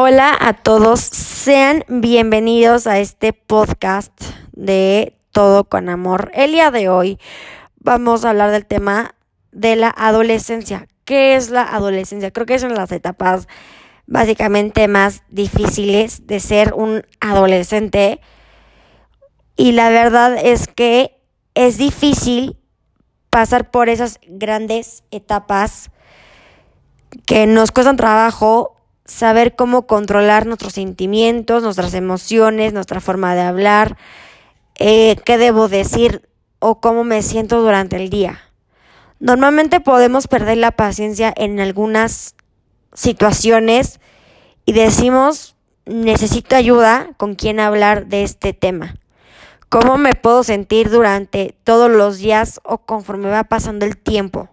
Hola a todos, sean bienvenidos a este podcast de Todo con Amor. El día de hoy vamos a hablar del tema de la adolescencia. ¿Qué es la adolescencia? Creo que son las etapas básicamente más difíciles de ser un adolescente. Y la verdad es que es difícil pasar por esas grandes etapas que nos cuestan trabajo saber cómo controlar nuestros sentimientos, nuestras emociones, nuestra forma de hablar, eh, qué debo decir o cómo me siento durante el día. Normalmente podemos perder la paciencia en algunas situaciones y decimos, necesito ayuda con quien hablar de este tema. ¿Cómo me puedo sentir durante todos los días o conforme va pasando el tiempo?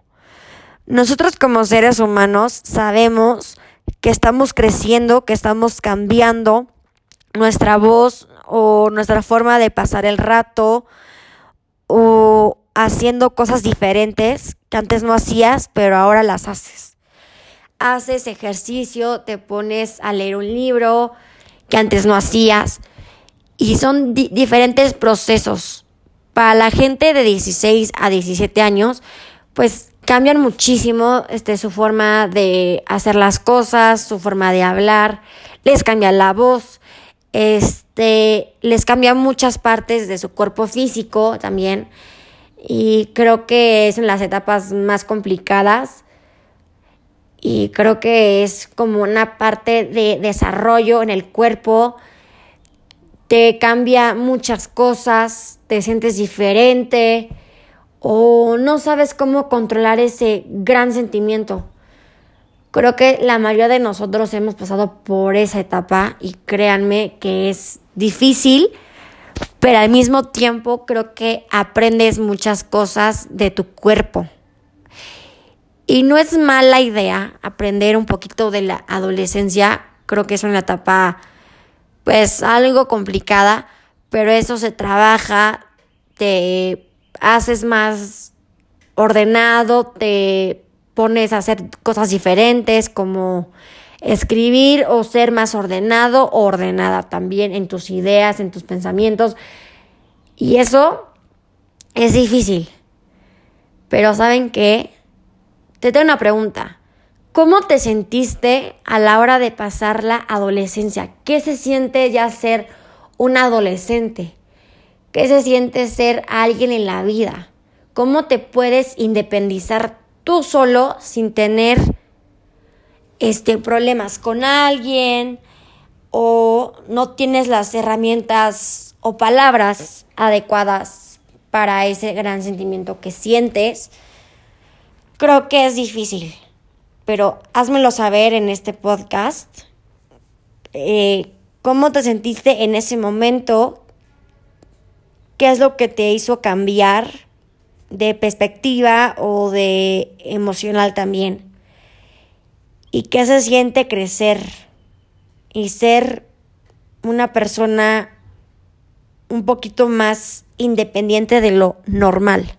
Nosotros como seres humanos sabemos que estamos creciendo, que estamos cambiando nuestra voz o nuestra forma de pasar el rato o haciendo cosas diferentes que antes no hacías, pero ahora las haces. Haces ejercicio, te pones a leer un libro que antes no hacías y son diferentes procesos. Para la gente de 16 a 17 años, pues cambian muchísimo este, su forma de hacer las cosas, su forma de hablar, les cambia la voz, este, les cambia muchas partes de su cuerpo físico también. Y creo que es en las etapas más complicadas. Y creo que es como una parte de desarrollo en el cuerpo. Te cambia muchas cosas, te sientes diferente o no sabes cómo controlar ese gran sentimiento. Creo que la mayoría de nosotros hemos pasado por esa etapa y créanme que es difícil, pero al mismo tiempo creo que aprendes muchas cosas de tu cuerpo. Y no es mala idea aprender un poquito de la adolescencia, creo que es una etapa pues algo complicada, pero eso se trabaja, te haces más ordenado, te pones a hacer cosas diferentes como escribir o ser más ordenado o ordenada también en tus ideas, en tus pensamientos. Y eso es difícil. Pero ¿saben qué? Te tengo una pregunta. ¿Cómo te sentiste a la hora de pasar la adolescencia? ¿Qué se siente ya ser un adolescente? ¿Qué se siente ser alguien en la vida? ¿Cómo te puedes independizar tú solo sin tener este, problemas con alguien o no tienes las herramientas o palabras adecuadas para ese gran sentimiento que sientes? Creo que es difícil, pero házmelo saber en este podcast. Eh, ¿Cómo te sentiste en ese momento? Qué es lo que te hizo cambiar de perspectiva o de emocional también. Y qué se siente crecer y ser una persona un poquito más independiente de lo normal.